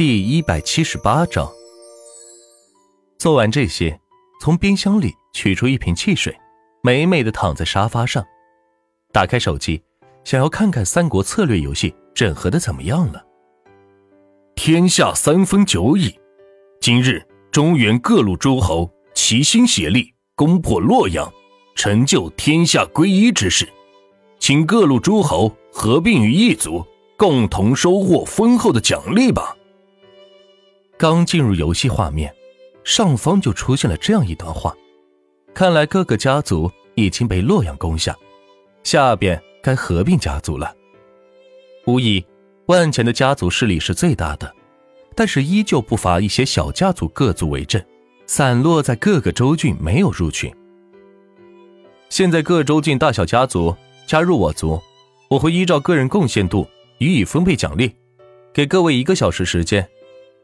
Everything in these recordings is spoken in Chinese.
第一百七十八章。做完这些，从冰箱里取出一瓶汽水，美美的躺在沙发上，打开手机，想要看看三国策略游戏整合的怎么样了。天下三分久矣，今日中原各路诸侯齐心协力，攻破洛阳，成就天下归一之势，请各路诸侯合并于一族，共同收获丰厚的奖励吧。刚进入游戏画面，上方就出现了这样一段话。看来各个家族已经被洛阳攻下，下边该合并家族了。无疑，万钱的家族势力是最大的，但是依旧不乏一些小家族各族为阵，散落在各个州郡，没有入群。现在各州郡大小家族加入我族，我会依照个人贡献度予以分配奖励，给各位一个小时时间。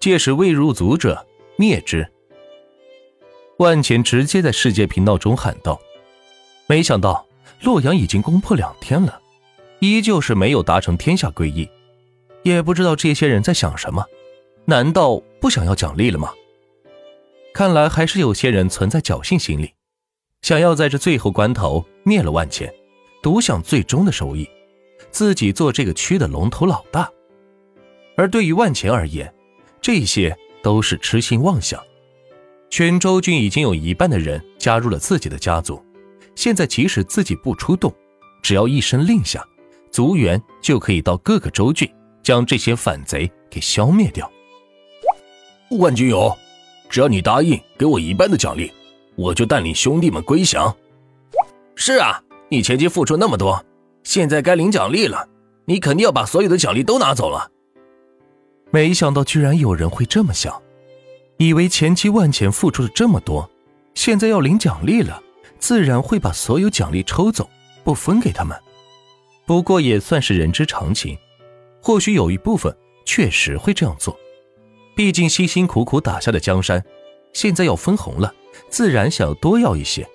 届时未入族者灭之。万钱直接在世界频道中喊道：“没想到洛阳已经攻破两天了，依旧是没有达成天下归一。也不知道这些人在想什么？难道不想要奖励了吗？看来还是有些人存在侥幸心理，想要在这最后关头灭了万钱，独享最终的收益，自己做这个区的龙头老大。而对于万钱而言，这些都是痴心妄想。全州郡已经有一半的人加入了自己的家族，现在即使自己不出动，只要一声令下，族员就可以到各个州郡将这些反贼给消灭掉。万军友，只要你答应给我一半的奖励，我就带领兄弟们归降。是啊，你前期付出那么多，现在该领奖励了，你肯定要把所有的奖励都拿走了。没想到居然有人会这么想，以为前期万钱付出了这么多，现在要领奖励了，自然会把所有奖励抽走，不分给他们。不过也算是人之常情，或许有一部分确实会这样做，毕竟辛辛苦苦打下的江山，现在要分红了，自然想要多要一些。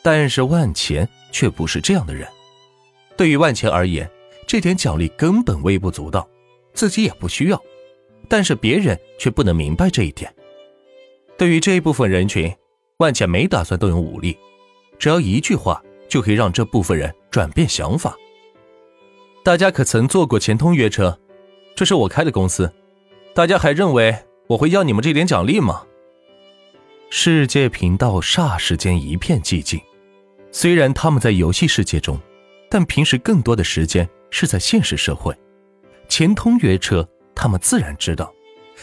但是万钱却不是这样的人，对于万钱而言，这点奖励根本微不足道。自己也不需要，但是别人却不能明白这一点。对于这一部分人群，万茜没打算动用武力，只要一句话就可以让这部分人转变想法。大家可曾坐过钱通约车？这是我开的公司，大家还认为我会要你们这点奖励吗？世界频道霎时间一片寂静。虽然他们在游戏世界中，但平时更多的时间是在现实社会。钱通约车，他们自然知道，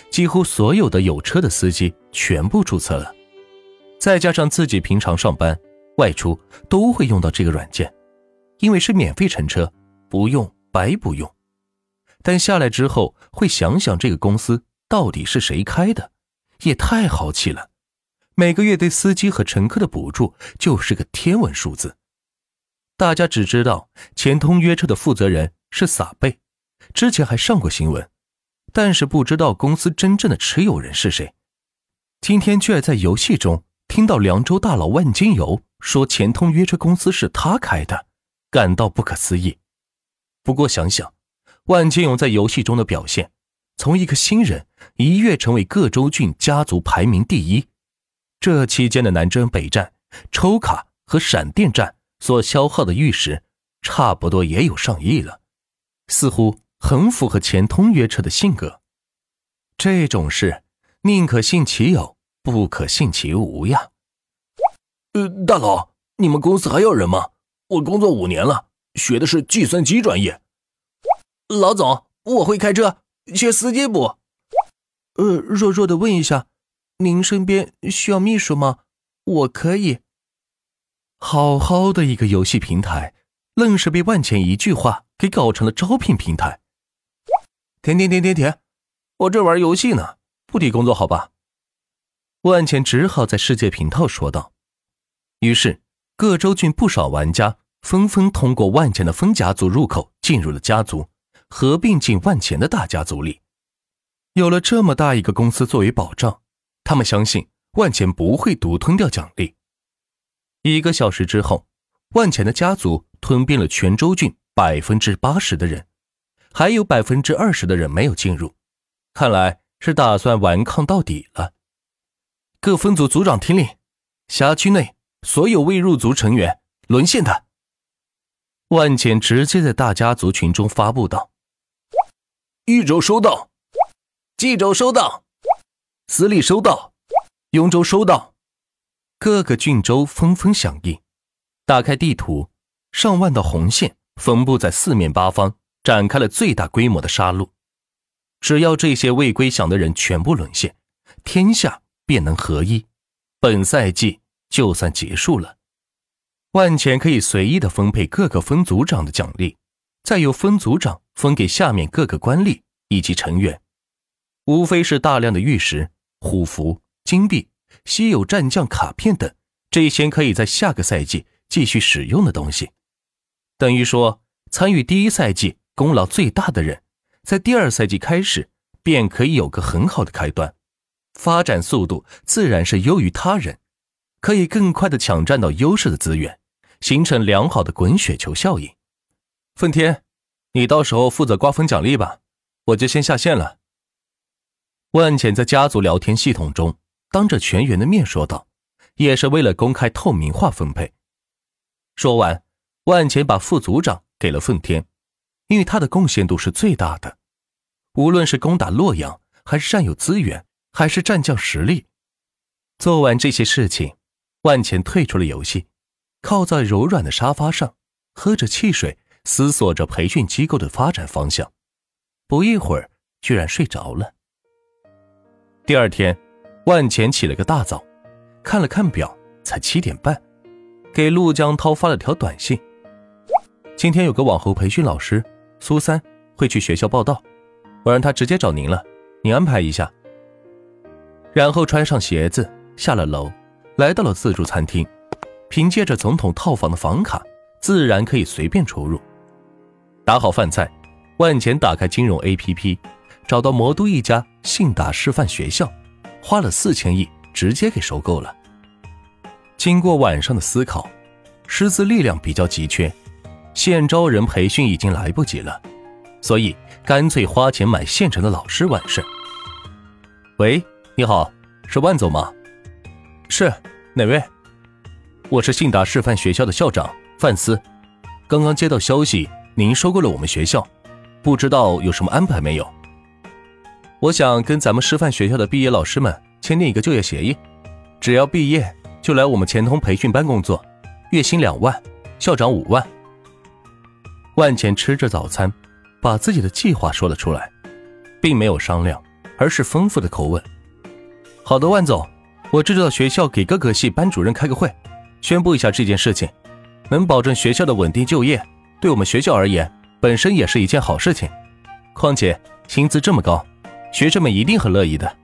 几乎所有的有车的司机全部注册了，再加上自己平常上班、外出都会用到这个软件，因为是免费乘车，不用白不用。但下来之后会想想这个公司到底是谁开的，也太豪气了，每个月对司机和乘客的补助就是个天文数字。大家只知道钱通约车的负责人是撒贝。之前还上过新闻，但是不知道公司真正的持有人是谁。今天居然在游戏中听到凉州大佬万金油说钱通约车公司是他开的，感到不可思议。不过想想，万金油在游戏中的表现，从一个新人一跃成为各州郡家族排名第一，这期间的南征北战、抽卡和闪电战所消耗的玉石，差不多也有上亿了，似乎。很符合钱通约车的性格，这种事宁可信其有，不可信其无呀。呃，大佬，你们公司还要人吗？我工作五年了，学的是计算机专业。老总，我会开车，缺司机不？呃，弱弱的问一下，您身边需要秘书吗？我可以。好好的一个游戏平台，愣是被万钱一句话给搞成了招聘平台。停停停停停！我这玩游戏呢，不提工作好吧？万茜只好在世界频道说道。于是，各州郡不少玩家纷纷通过万钱的分家族入口进入了家族，合并进万钱的大家族里。有了这么大一个公司作为保障，他们相信万钱不会独吞掉奖励。一个小时之后，万钱的家族吞并了全州郡百分之八十的人。还有百分之二十的人没有进入，看来是打算顽抗到底了。各分组组长听令，辖区内所有未入族成员沦陷的。万简直接在大家族群中发布道：“豫州收到，冀州收到，司隶收到，雍州收到。”各个郡州纷纷响应。打开地图，上万道红线分布在四面八方，展开了最大规模的杀戮。只要这些未归降的人全部沦陷，天下便能合一，本赛季就算结束了。万钱可以随意的分配各个分组长的奖励，再由分组长分给下面各个官吏以及成员，无非是大量的玉石、虎符、金币、稀有战将卡片等这些可以在下个赛季继续使用的东西。等于说，参与第一赛季功劳最大的人，在第二赛季开始便可以有个很好的开端，发展速度自然是优于他人，可以更快的抢占到优势的资源。形成良好的滚雪球效应。奉天，你到时候负责瓜分奖励吧，我就先下线了。万浅在家族聊天系统中当着全员的面说道，也是为了公开透明化分配。说完，万浅把副组长给了奉天，因为他的贡献度是最大的，无论是攻打洛阳，还是占有资源，还是战将实力。做完这些事情，万钱退出了游戏。靠在柔软的沙发上，喝着汽水，思索着培训机构的发展方向。不一会儿，居然睡着了。第二天，万钱起了个大早，看了看表，才七点半，给陆江涛发了条短信：“今天有个网红培训老师苏三会去学校报道，我让他直接找您了，您安排一下。”然后穿上鞋子，下了楼，来到了自助餐厅。凭借着总统套房的房卡，自然可以随便出入。打好饭菜，万钱打开金融 APP，找到魔都一家信达师范学校，花了四千亿直接给收购了。经过晚上的思考，师资力量比较急缺，现招人培训已经来不及了，所以干脆花钱买现成的老师完事。喂，你好，是万总吗？是，哪位？我是信达师范学校的校长范思，刚刚接到消息，您收购了我们学校，不知道有什么安排没有？我想跟咱们师范学校的毕业老师们签订一个就业协议，只要毕业就来我们钱通培训班工作，月薪两万，校长五万。万钱吃着早餐，把自己的计划说了出来，并没有商量，而是丰富的口吻。好的，万总，我这就到学校给各个系班主任开个会。宣布一下这件事情，能保证学校的稳定就业，对我们学校而言，本身也是一件好事情。况且薪资这么高，学生们一定很乐意的。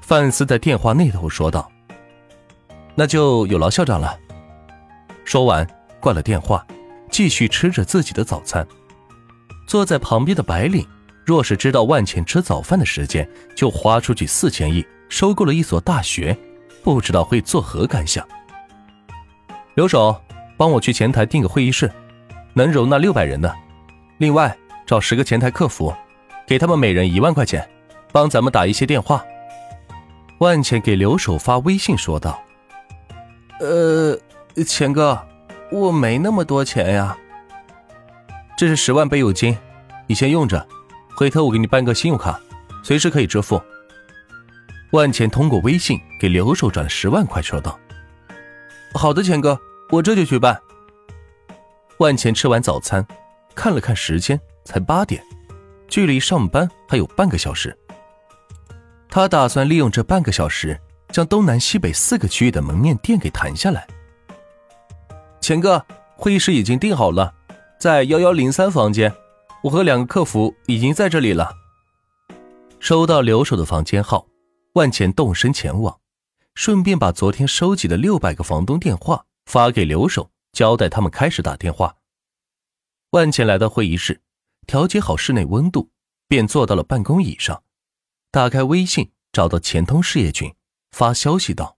范思在电话那头说道：“那就有劳校长了。”说完挂了电话，继续吃着自己的早餐。坐在旁边的白领，若是知道万钱吃早饭的时间就花出去四千亿收购了一所大学，不知道会作何感想。留守，帮我去前台订个会议室，能容纳六百人的。另外，找十个前台客服，给他们每人一万块钱，帮咱们打一些电话。万茜给留守发微信说道：“呃，钱哥，我没那么多钱呀。这是十万备用金，你先用着，回头我给你办个信用卡，随时可以支付。”万茜通过微信给留守转了十万块，说道。好的，钱哥，我这就去办。万钱吃完早餐，看了看时间，才八点，距离上班还有半个小时。他打算利用这半个小时，将东南西北四个区域的门面店给谈下来。钱哥，会议室已经订好了，在幺幺零三房间，我和两个客服已经在这里了。收到留守的房间号，万钱动身前往。顺便把昨天收集的六百个房东电话发给留守，交代他们开始打电话。万茜来到会议室，调节好室内温度，便坐到。了办公椅上，打开微信，找到。钱通事业群，发消息道。